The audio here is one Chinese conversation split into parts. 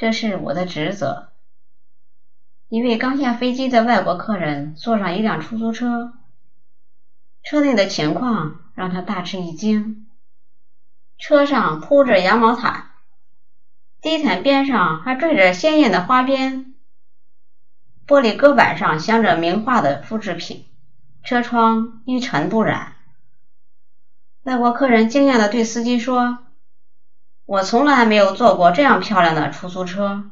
这是我的职责。一位刚下飞机的外国客人坐上一辆出租车，车内的情况让他大吃一惊。车上铺着羊毛毯，地毯边上还缀着鲜艳的花边，玻璃隔板上镶着名画的复制品，车窗一尘不染。外国客人惊讶地对司机说：“我从来没有坐过这样漂亮的出租车。”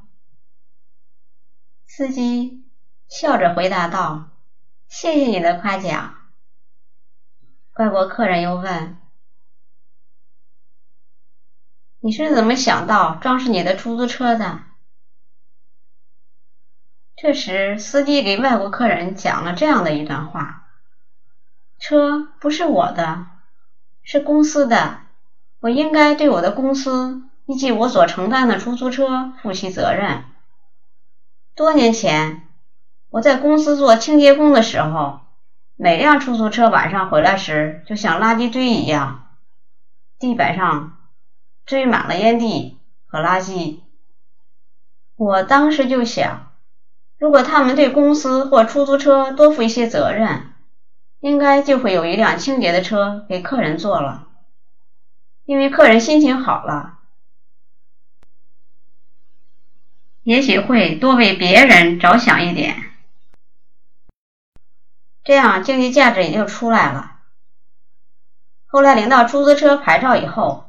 司机笑着回答道：“谢谢你的夸奖。”外国客人又问：“你是怎么想到装饰你的出租车的？”这时，司机给外国客人讲了这样的一段话：“车不是我的，是公司的，我应该对我的公司以及我所承担的出租车负起责任。”多年前，我在公司做清洁工的时候，每辆出租车晚上回来时，就像垃圾堆一样，地板上堆满了烟蒂和垃圾。我当时就想，如果他们对公司或出租车多负一些责任，应该就会有一辆清洁的车给客人坐了，因为客人心情好了。也许会多为别人着想一点，这样经济价值也就出来了。后来领到出租车牌照以后，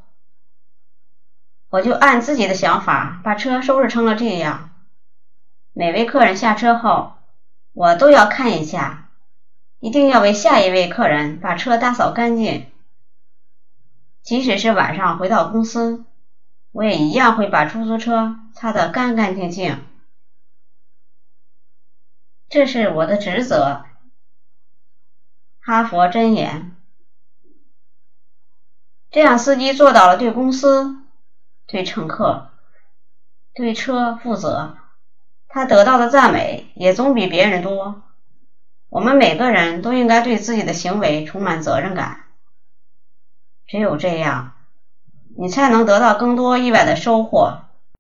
我就按自己的想法把车收拾成了这样。每位客人下车后，我都要看一下，一定要为下一位客人把车打扫干净。即使是晚上回到公司。我也一样会把出租车擦得干干净净，这是我的职责。哈佛箴言。这样，司机做到了对公司、对乘客、对车负责，他得到的赞美也总比别人多。我们每个人都应该对自己的行为充满责任感，只有这样。你才能得到更多意外的收获。